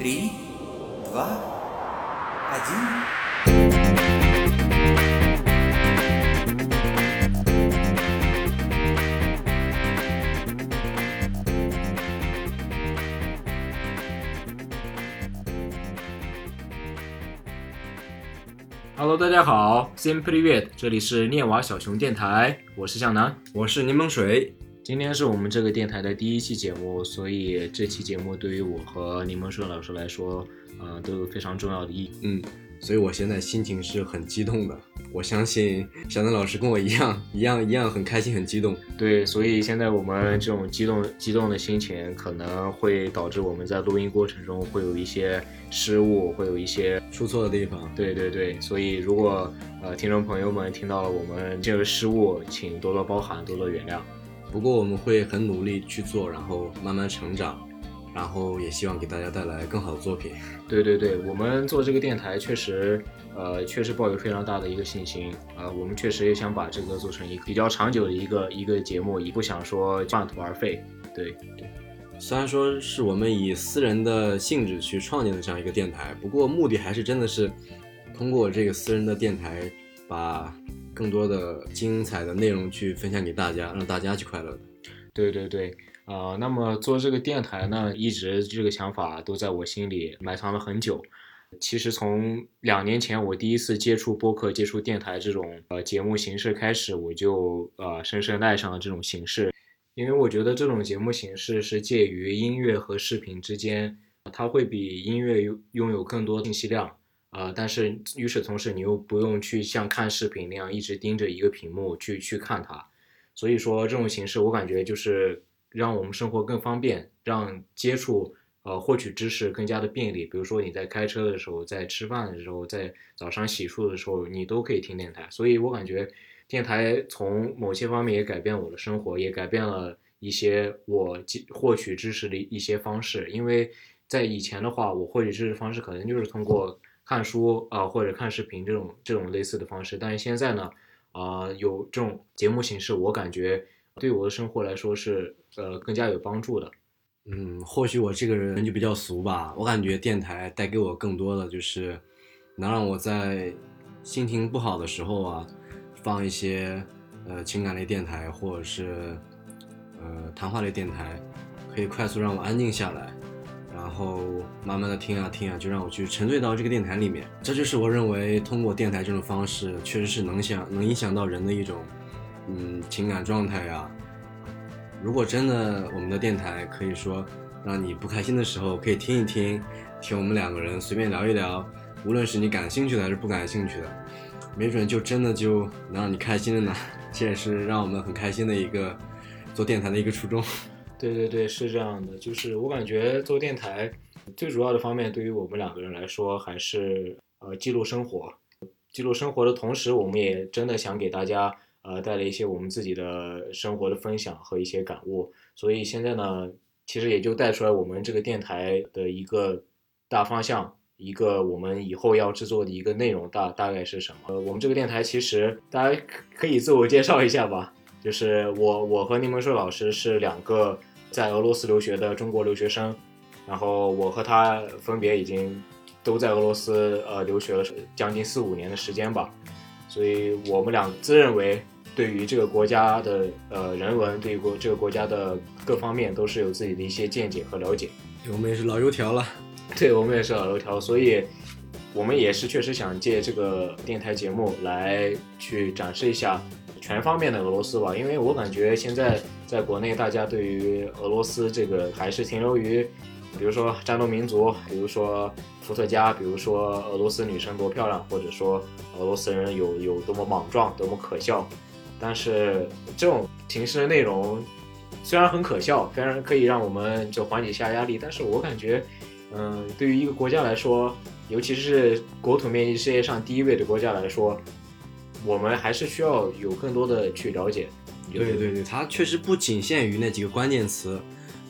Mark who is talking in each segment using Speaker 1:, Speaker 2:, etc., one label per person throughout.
Speaker 1: Три, два, один.
Speaker 2: Hello，大家好，Sim Privet，这里是念娃小熊电台，我是向南。
Speaker 3: 我是柠檬水，
Speaker 2: 今天是我们这个电台的第一期节目，所以这期节目对于我和柠檬树老师来说，呃，都有非常重要的意义。
Speaker 3: 嗯，所以我现在心情是很激动的。我相信小南老师跟我一样，一样一样很开心，很激动。
Speaker 2: 对，所以现在我们这种激动激动的心情，可能会导致我们在录音过程中会有一些失误，会有一些
Speaker 3: 出错的地方，
Speaker 2: 对对对，所以如果呃听众朋友们听到了我们这个失误，请多多包涵，多多原谅。
Speaker 3: 不过我们会很努力去做，然后慢慢成长，然后也希望给大家带来更好的作品。
Speaker 2: 对对对，我们做这个电台确实，呃，确实抱有非常大的一个信心。呃，我们确实也想把这个做成一个比较长久的一个一个节目，也不想说半途而废。对对，
Speaker 3: 虽然说是我们以私人的性质去创建的这样一个电台，不过目的还是真的是通过这个私人的电台，把更多的精彩的内容去分享给大家，让大家去快乐的。
Speaker 2: 对对对，呃，那么做这个电台呢，一直这个想法都在我心里埋藏了很久。其实从两年前我第一次接触播客、接触电台这种呃节目形式开始，我就呃深深爱上了这种形式，因为我觉得这种节目形式是介于音乐和视频之间，它会比音乐拥拥有更多信息量，呃，但是与此同时，你又不用去像看视频那样一直盯着一个屏幕去去看它，所以说这种形式我感觉就是让我们生活更方便，让接触。呃，获取知识更加的便利。比如说你在开车的时候，在吃饭的时候，在早上洗漱的时候，你都可以听电台。所以我感觉电台从某些方面也改变我的生活，也改变了一些我获取知识的一些方式。因为在以前的话，我获取知识方式可能就是通过看书啊、或者看视频这种这种类似的方式。但是现在呢，啊、有这种节目形式，我感觉对我的生活来说是呃更加有帮助的。
Speaker 3: 嗯，或许我这个人就比较俗吧，我感觉电台带给我更多的就是，能让我在心情不好的时候啊，放一些呃情感类电台或者是呃谈话类电台，可以快速让我安静下来，然后慢慢的听啊听啊，就让我去沉醉到这个电台里面。这就是我认为通过电台这种方式，确实是能想能影响到人的一种嗯情感状态呀、如果真的我们的电台可以说让你不开心的时候可以听一听，听我们两个人随便聊一聊，无论是你感兴趣的还是不感兴趣的，没准就真的就能让你开心了呢。这也是让我们很开心的一个做电台的一个初衷。
Speaker 2: 对对对，是这样的，就是我感觉做电台最主要的方面，对于我们两个人来说，还是呃记录生活。记录生活的同时，我们也真的想给大家。呃，带来一些我们自己的生活的分享和一些感悟，所以现在呢，其实也就带出来我们这个电台的一个大方向，一个我们以后要制作的一个内容大大概是什么？呃，我们这个电台其实大家可以自我介绍一下吧，就是我我和柠檬树老师是两个在俄罗斯留学的中国留学生，然后我和他分别已经都在俄罗斯呃留学了将近四五年的时间吧，所以我们俩自认为。对于这个国家的呃人文，对于国这个国家的各方面都是有自己的一些见解和了解。
Speaker 3: 我们也是老油条了，
Speaker 2: 对我们也是老油条，所以我们也是确实想借这个电台节目来去展示一下全方面的俄罗斯吧。因为我感觉现在在国内大家对于俄罗斯这个还是停留于，比如说战斗民族，比如说伏特加，比如说俄罗斯女生多漂亮，或者说俄罗斯人有有多么莽撞，多么可笑。但是这种形式的内容虽然很可笑，虽然可以让我们就缓解一下压力，但是我感觉，嗯，对于一个国家来说，尤其是国土面积世界上第一位的国家来说，我们还是需要有更多的去了解。
Speaker 3: 对对对，它确实不仅限于那几个关键词，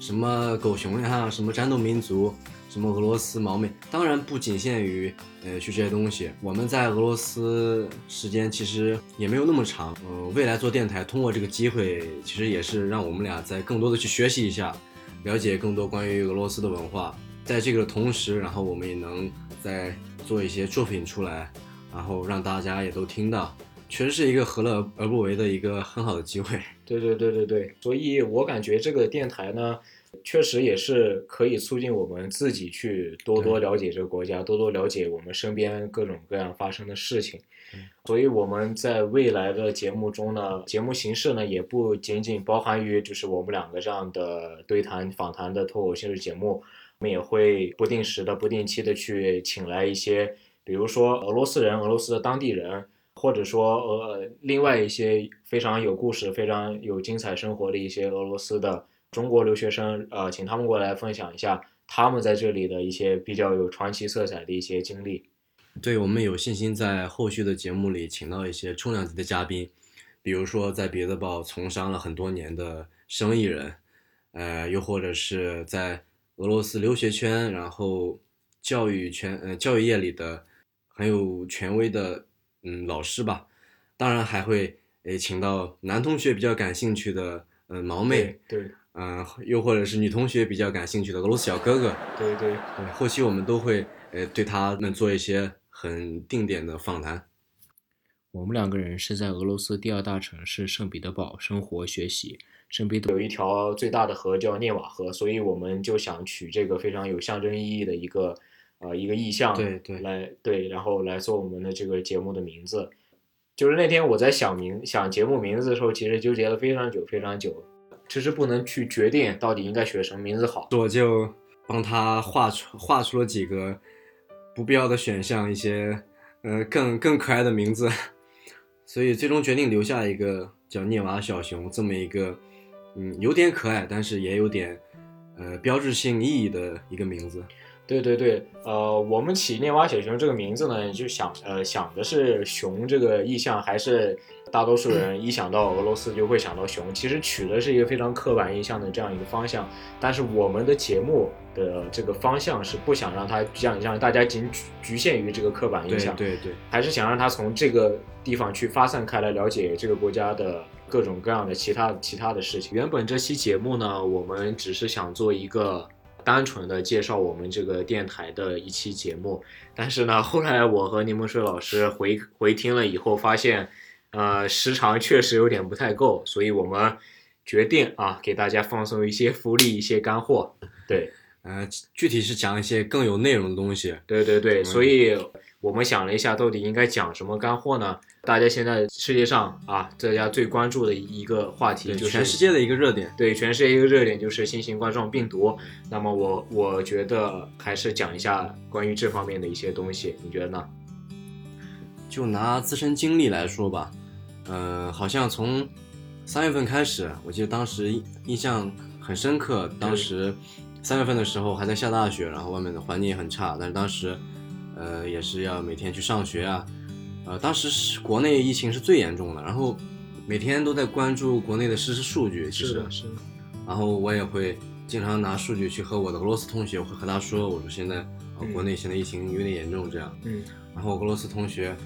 Speaker 3: 什么狗熊呀，什么战斗民族。什么俄罗斯毛妹，当然不仅限于呃去这些东西。我们在俄罗斯时间其实也没有那么长，呃，未来做电台，通过这个机会，其实也是让我们俩在更多的去学习一下，了解更多关于俄罗斯的文化，在这个同时，然后我们也能再做一些作品出来，然后让大家也都听到，确实是一个何乐而不为的一个很好的机会。
Speaker 2: 对对对对对，所以我感觉这个电台呢，确实也是可以促进我们自己去多多了解这个国家，多多了解我们身边各种各样发生的事情。所以我们在未来的节目中呢，节目形式呢也不仅仅包含于就是我们两个这样的对谈访谈的脱口秀的节目，我们也会不定时的、不定期的去请来一些，比如说俄罗斯人、俄罗斯的当地人，或者说呃另外一些非常有故事、非常有精彩生活的一些俄罗斯的中国留学生，呃，请他们过来分享一下他们在这里的一些比较有传奇色彩的一些经历。
Speaker 3: 对我们有信心在后续的节目里请到一些重量级的嘉宾，比如说在别的报从商了很多年的生意人，呃，又或者是在俄罗斯留学圈，然后教育圈呃教育业里的很有权威的嗯老师吧，当然还会诶请到男同学比较感兴趣的嗯毛妹，
Speaker 2: 对
Speaker 3: 嗯、又或者是女同学比较感兴趣的俄罗斯小哥哥，
Speaker 2: 对对。
Speaker 3: 对，后期我们都会诶对他们做一些很定点的访谈。
Speaker 2: 我们两个人是在俄罗斯第二大城市圣彼得堡生活学习。圣彼得有一条最大的河叫涅瓦河，所以我们就想取这个非常有象征意义的一个呃一个意向，
Speaker 3: 对对
Speaker 2: 来对，然后来做我们的这个节目的名字。就是那天我在想名想节目名字的时候，其实纠结了非常久非常久，迟迟不能去决定到底应该选什么名字好。
Speaker 3: 我就帮他画出画出了几个不必要的选项，一些呃更更可爱的名字，所以最终决定留下一个叫聂娃小熊这么一个嗯有点可爱，但是也有点呃标志性意义的一个名字。
Speaker 2: 对对对，呃，我们起念瓦小熊这个名字呢，就想呃想的是熊这个意象，还是大多数人一想到俄罗斯就会想到熊，其实取的是一个非常刻板印象的这样一个方向。但是我们的节目的这个方向是不想让它让让大家仅局局限于这个刻板印象，
Speaker 3: 对对，
Speaker 2: 还是想让它从这个地方去发散开来，了解这个国家的各种各样的其他其他的事情。原本这期节目呢，我们只是想做一个单纯的介绍我们这个电台的一期节目，但是呢，后来我和柠檬水老师回回听了以后，发现，呃，时长确实有点不太够，所以我们决定啊，给大家放送一些福利，一些干货。对，
Speaker 3: 呃，具体是讲一些更有内容的东西。
Speaker 2: 对对对，
Speaker 3: 嗯
Speaker 2: 所以我们想了一下，到底应该讲什么干货呢？大家现在世界上啊，大家最关注的一个话题就是
Speaker 3: 全世界的一个热点。
Speaker 2: 对全世界一个热点就是新型冠状病毒。那么我我觉得还是讲一下关于这方面的一些东西，你觉得呢？
Speaker 3: 就拿自身经历来说吧，呃，好像从三月份开始，我记得当时印印象很深刻。当时三月份的时候还在下大雪，然后外面的环境也很差，但是当时，呃，也是要每天去上学啊。呃，当时是国内疫情是最严重的，然后每天都在关注国内的实时数据。其实，
Speaker 2: 是的，
Speaker 3: 然后我也会经常拿数据去和我的俄罗斯同学，我会和他说，我说现在、国内现在疫情有点严重这样。
Speaker 2: 嗯，
Speaker 3: 然后俄罗斯同学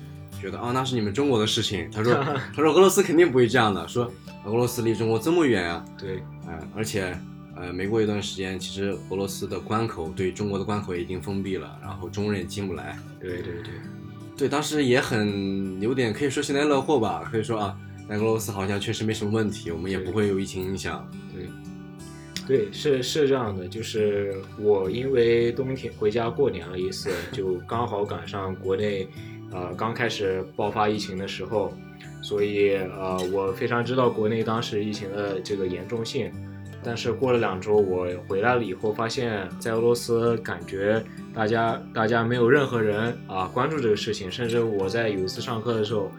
Speaker 3: 觉得啊，那是你们中国的事情。他说，他说俄罗斯肯定不会这样的，说俄罗斯离中国这么远啊，
Speaker 2: 对，
Speaker 3: 呃，而且呃，没过一段时间，其实俄罗斯的关口对中国的关口也已经封闭了，然后中人也进不来。
Speaker 2: 对对对，
Speaker 3: 对，当时也很有点可以说幸灾乐祸吧，可以说啊，在俄罗斯好像确实没什么问题，我们也不会有疫情影响。
Speaker 2: 对，对，是是这样的，就是我因为冬天回家过年了一次，就 刚好赶上国内，呃，刚开始爆发疫情的时候，所以呃，我非常知道国内当时疫情的这个严重性。但是过了两周，我回来了以后，发现，在俄罗斯感觉大家大家没有任何人啊关注这个事情，甚至我在有一次上课的时候，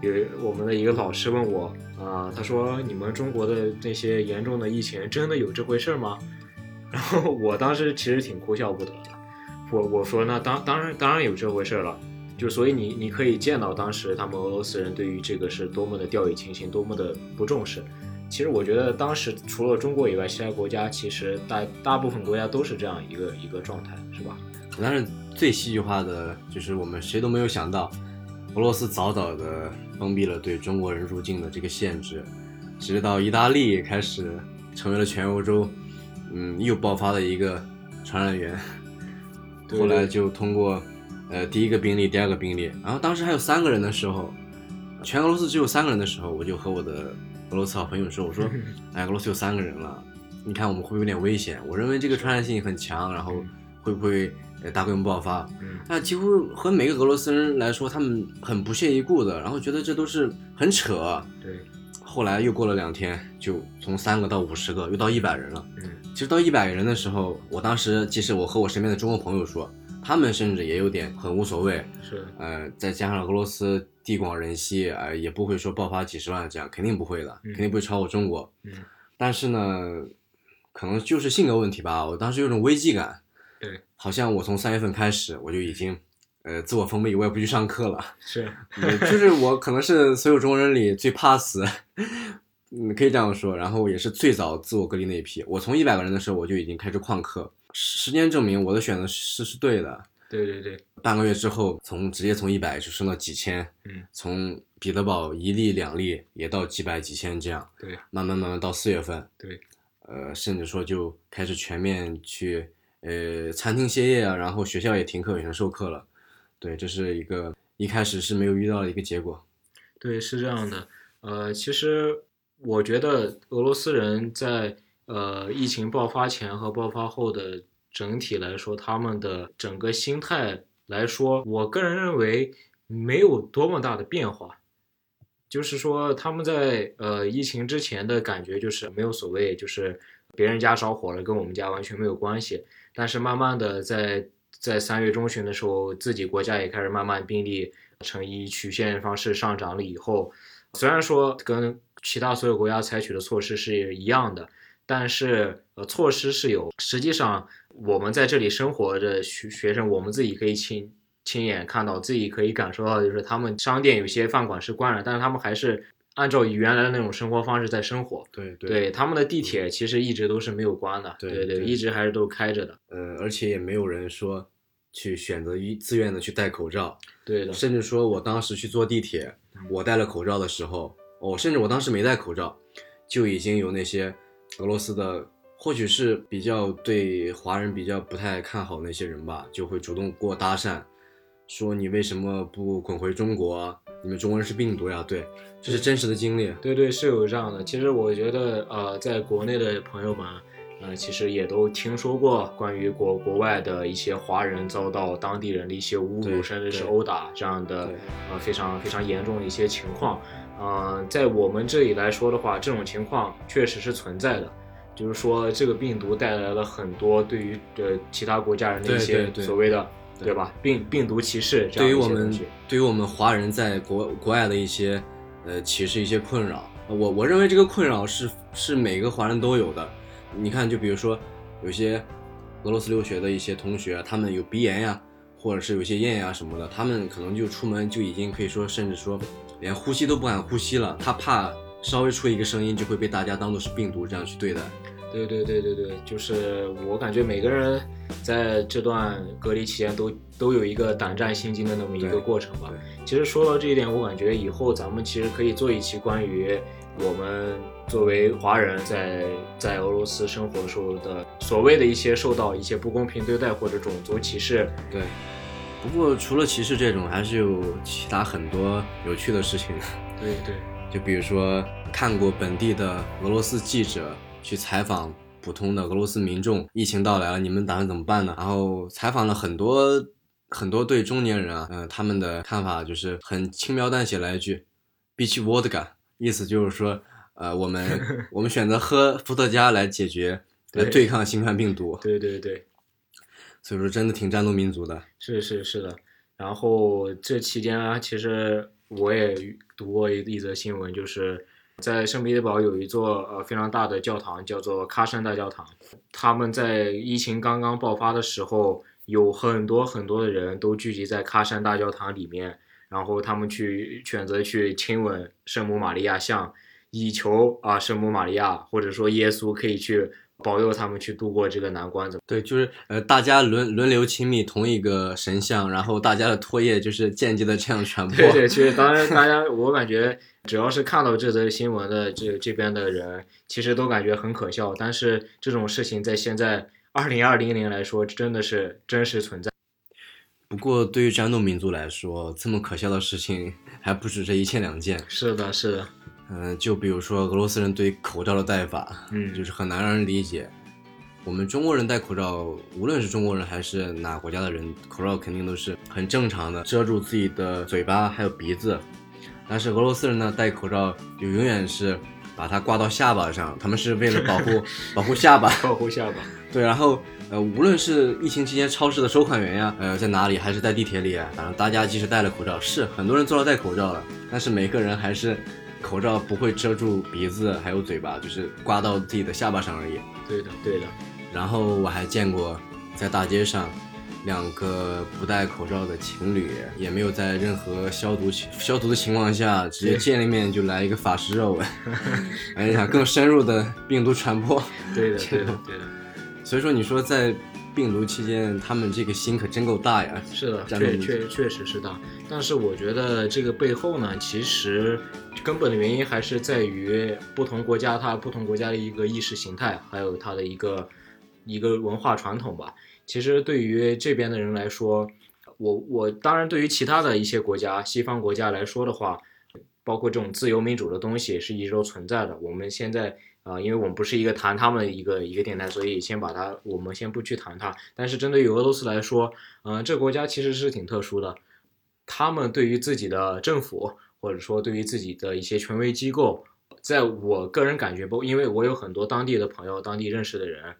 Speaker 2: 有我们的一个老师问我啊、他说你们中国的这些严重的疫情真的有这回事吗？然后我当时其实挺哭笑不得的，我我说那当当然当然有这回事了，就所以你你可以见到当时他们俄罗斯人对于这个是多么的掉以轻心，多么的不重视。其实我觉得当时除了中国以外，其他国家其实大大部分国家都是这样一个一个状态，是吧？
Speaker 3: 但是最戏剧化的就是我们谁都没有想到，俄罗斯早早的封闭了对中国人入境的这个限制，直到意大利开始成为了全欧洲，嗯，又爆发了一个传染源。后来就通过呃第一个病例、第二个病例，然后当时还有三个人的时候，全俄罗斯只有三个人的时候，我就和我的俄罗斯好朋友说：“我说，哎，俄罗斯有三个人了，你看我们会不会有点危险？我认为这个传染性很强，然后会不会呃大规模爆发？”
Speaker 2: 嗯
Speaker 3: 那几乎和每个俄罗斯人来说，他们很不屑一顾的，然后觉得这都是很扯。
Speaker 2: 对，
Speaker 3: 后来又过了两天，就从三个到五十个，又到一百人了。
Speaker 2: 嗯
Speaker 3: 其实到一百个人的时候，我当时即使我和我身边的中国朋友说，他们甚至也有点很无所谓。
Speaker 2: 是
Speaker 3: 呃，再加上俄罗斯地广人稀，呃，也不会说爆发几十万这样，肯定不会的，
Speaker 2: 嗯
Speaker 3: 肯定不会超过中国。
Speaker 2: 嗯
Speaker 3: 但是呢，可能就是性格问题吧，我当时有种危机感，
Speaker 2: 对，
Speaker 3: 好像我从三月份开始我就已经。呃，自我封闭，我也不去上课了。
Speaker 2: 是
Speaker 3: 嗯就是我可能是所有中国人里最怕死，嗯，可以这样说。然后也是最早自我隔离那一批。我从一百个人的时候我就已经开始旷课，时间证明我的选择是是对的。
Speaker 2: 对对对，
Speaker 3: 半个月之后，从直接从一百就升到几千，
Speaker 2: 嗯，
Speaker 3: 从彼得堡一例两例也到几百几千这样，
Speaker 2: 对
Speaker 3: 慢慢慢慢到四月份，
Speaker 2: 对，
Speaker 3: 呃，甚至说就开始全面去呃餐厅歇业啊，然后学校也停课，也停授课了。对，这是一个一开始是没有遇到的一个结果。
Speaker 2: 对，是这样的。呃，其实我觉得俄罗斯人在呃疫情爆发前和爆发后的整体来说，他们的整个心态来说，我个人认为没有多么大的变化。就是说，他们在呃疫情之前的感觉就是没有所谓，就是别人家着火了，跟我们家完全没有关系。但是慢慢的在在三月中旬的时候，自己国家也开始慢慢病例呈一曲线方式上涨了以后，虽然说跟其他所有国家采取的措施是一样的，但是呃措施是有，实际上我们在这里生活的学学生，我们自己可以亲亲眼看到，自己可以感受到，就是他们商店有些饭馆是关了，但是他们还是按照原来的那种生活方式在生活。
Speaker 3: 对
Speaker 2: 对他们的地铁其实一直都是没有关的，
Speaker 3: 对
Speaker 2: 对
Speaker 3: 对
Speaker 2: 一直还是都开着的。
Speaker 3: 呃，而且也没有人说去选择一自愿的去戴口罩，
Speaker 2: 对的，
Speaker 3: 甚至说我当时去坐地铁，我戴了口罩的时候，哦，甚至我当时没戴口罩，就已经有那些俄罗斯的，或许是比较对华人比较不太看好那些人吧，就会主动给我搭讪，说你为什么不滚回中国？你们中国人是病毒呀？对，这是真实的经历。
Speaker 2: 对对，是有这样的。其实我觉得，呃，在国内的朋友们，呃，其实也都听说过关于国国外的一些华人遭到当地人的一些侮辱，甚至是殴打这样的呃非常非常严重的一些情况。呃，在我们这里来说的话，这种情况确实是存在的。就是说，这个病毒带来了很多对于呃其他国家人的一些所谓的
Speaker 3: 对
Speaker 2: 对吧病病毒歧视这样
Speaker 3: 对于我们。对于我们华人在国国外的一些呃歧视一些困扰，我我认为这个困扰是是每个华人都有的。你看，就比如说有些俄罗斯留学的一些同学，他们有鼻炎呀，或者是有些咽呀什么的，他们可能就出门就已经可以说，甚至说连呼吸都不敢呼吸了，他怕稍微出一个声音就会被大家当做是病毒这样去对待。
Speaker 2: 对对对对对，就是我感觉每个人在这段隔离期间都都有一个胆战心惊的那么一个过程吧。其实说到这一点，我感觉以后咱们其实可以做一期关于我们作为华人在在俄罗斯生活的时候的所谓的一些受到一些不公平对待或者种族歧视。
Speaker 3: 对，不过除了歧视这种，还是有其他很多有趣的事情。
Speaker 2: 对对
Speaker 3: 就比如说看过本地的俄罗斯记者去采访普通的俄罗斯民众，疫情到来了，你们打算怎么办呢？然后采访了很多很多对中年人啊，嗯、他们的看法就是很轻描淡写来一句 b i c h vodka”，意思就是说，呃，我们 我们选择喝伏特加来解决来
Speaker 2: 对
Speaker 3: 对抗新冠病毒，
Speaker 2: 对对对。
Speaker 3: 所以说真的挺战斗民族的。
Speaker 2: 是是是的，然后这期间啊，其实我也读过一一则新闻，就是在圣彼得堡有一座呃非常大的教堂，叫做喀山大教堂。他们在疫情刚刚爆发的时候，有很多很多的人都聚集在喀山大教堂里面，然后他们去选择去亲吻圣母玛利亚像，以求啊圣母玛利亚或者说耶稣可以去保佑他们去度过这个难关。怎么？
Speaker 3: 对，就是呃，大家轮轮流亲密同一个神像，然后大家的唾液就是间接的这样传 播。
Speaker 2: 对对，其实当然，大家我感觉只要是看到这则新闻的这这边的人，其实都感觉很可笑。但是这种事情在现在二零二零年来说，真的是真实存在。
Speaker 3: 不过对于战斗民族来说，这么可笑的事情还不止这一件两件。
Speaker 2: 是的，是的，
Speaker 3: 嗯、就比如说俄罗斯人对口罩的戴法，
Speaker 2: 嗯
Speaker 3: 就是很难让人理解。我们中国人戴口罩，无论是中国人还是哪国家的人，口罩肯定都是很正常的，遮住自己的嘴巴还有鼻子。但是俄罗斯人呢，戴口罩就永远是把它挂到下巴上，他们是为了保护 保护下巴。
Speaker 2: 保护下巴。
Speaker 3: 对，然后呃，无论是疫情期间超市的收款员呀，呃，在哪里，还是在地铁里啊，反正大家即使戴了口罩，是很多人做到戴口罩了，但是每个人还是口罩不会遮住鼻子还有嘴巴，就是刮到自己的下巴上而已。
Speaker 2: 对的，对的，
Speaker 3: 然后我还见过在大街上。两个不戴口罩的情侣，也没有在任何消毒消毒的情况下，直接见了面就来一个法式热吻，哎呀，更深入的病毒传播。
Speaker 2: 对的，对的，对的。
Speaker 3: 所以说，你说在病毒期间，他们这个心可真够大呀。
Speaker 2: 是的，确确确实是大。但是我觉得这个背后呢，其实根本的原因还是在于不同国家它不同国家的一个意识形态，还有它的一个一个文化传统吧。其实对于这边的人来说，我我当然对于其他的一些国家，西方国家来说的话，包括这种自由民主的东西是一直都存在的。我们现在啊、呃因为我们不是一个谈他们一个一个电台，所以先把它，我们先不去谈它。但是针对于俄罗斯来说，嗯、这国家其实是挺特殊的，他们对于自己的政府，或者说对于自己的一些权威机构，在我个人感觉不，因为我有很多当地的朋友、当地认识的人，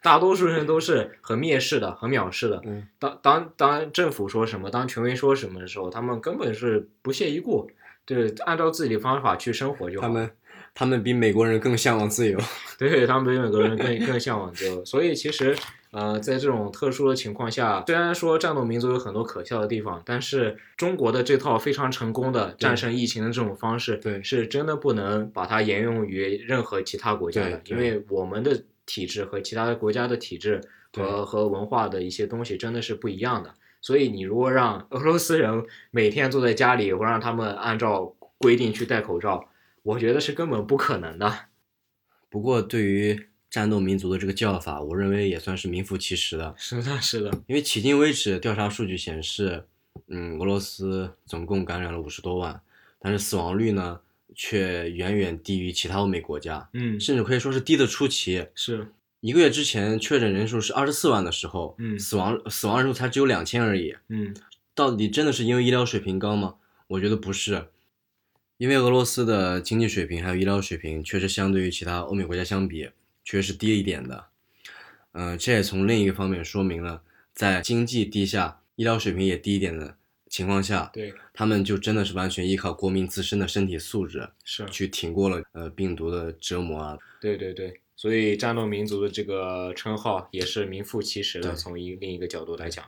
Speaker 2: 大多数人都是很蔑视的、很藐视的。
Speaker 3: 嗯，
Speaker 2: 当当当政府说什么，当权威说什么的时候，他们根本是不屑一顾，对，按照自己的方法去生活就好。
Speaker 3: 他们他们比美国人更向往自由。
Speaker 2: 对他们比美国人更更向往自由，所以其实呃，在这种特殊的情况下，虽然说战斗民族有很多可笑的地方，但是中国的这套非常成功的战胜疫情的这种方式，
Speaker 3: 对。
Speaker 2: 是真的不能把它沿用于任何其他国家的，因为我们的体制和其他国家的体制和和文化的一些东西真的是不一样的。所以你如果让俄罗斯人每天坐在家里，或让他们按照规定去戴口罩，我觉得是根本不可能的。
Speaker 3: 不过，对于战斗民族的这个叫法，我认为也算是名副其实的。
Speaker 2: 是的，是的，
Speaker 3: 因为迄今为止，调查数据显示，嗯，俄罗斯总共感染了五十多万，但是死亡率呢，却远远低于其他欧美国家，
Speaker 2: 嗯，
Speaker 3: 甚至可以说是低的出奇。
Speaker 2: 是，
Speaker 3: 一个月之前确诊人数是二十四万的时候，
Speaker 2: 嗯
Speaker 3: 死亡死亡人数才只有两千而已。
Speaker 2: 嗯
Speaker 3: 到底真的是因为医疗水平高吗？我觉得不是，因为俄罗斯的经济水平还有医疗水平确实相对于其他欧美国家相比，确实是低一点的。嗯、这也从另一个方面说明了，在经济低下、医疗水平也低一点的情况下，
Speaker 2: 对，
Speaker 3: 他们就真的是完全依靠国民自身的身体素质
Speaker 2: 是，
Speaker 3: 去挺过了呃病毒的折磨啊。
Speaker 2: 对对对，所以战斗民族的这个称号也是名副其实的。从一另一个角度来讲，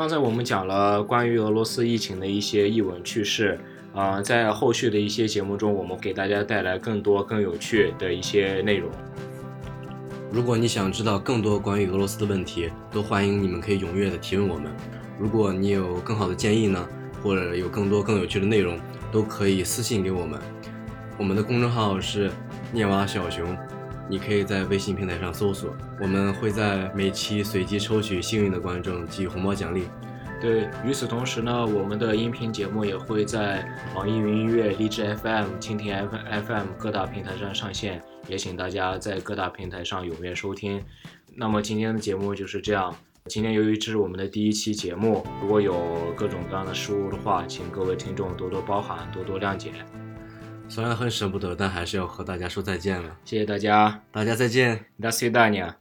Speaker 2: 刚才我们讲了关于俄罗斯疫情的一些译文趣事，啊、在后续的一些节目中，我们给大家带来更多更有趣的一些内容。
Speaker 3: 如果你想知道更多关于俄罗斯的问题，都欢迎你们可以踊跃的提问我们。如果你有更好的建议呢，或者有更多更有趣的内容，都可以私信给我们。我们的公众号是念娃小熊，你可以在微信平台上搜索，我们会在每期随机抽取幸运的观众给予红包奖励。
Speaker 2: 对，与此同时呢，我们的音频节目也会在网易云音乐、荔枝 FM、蜻蜓 F FM 各大平台上上线，也请大家在各大平台上踊跃收听。那么今天的节目就是这样。今天由于这是我们的第一期节目，如果有各种各样的失误的话，请各位听众多多包涵，多多谅解。
Speaker 3: 虽然很舍不得，但还是要和大家说再见了。
Speaker 2: 谢谢大家，
Speaker 3: 大家再见。
Speaker 2: До свидания。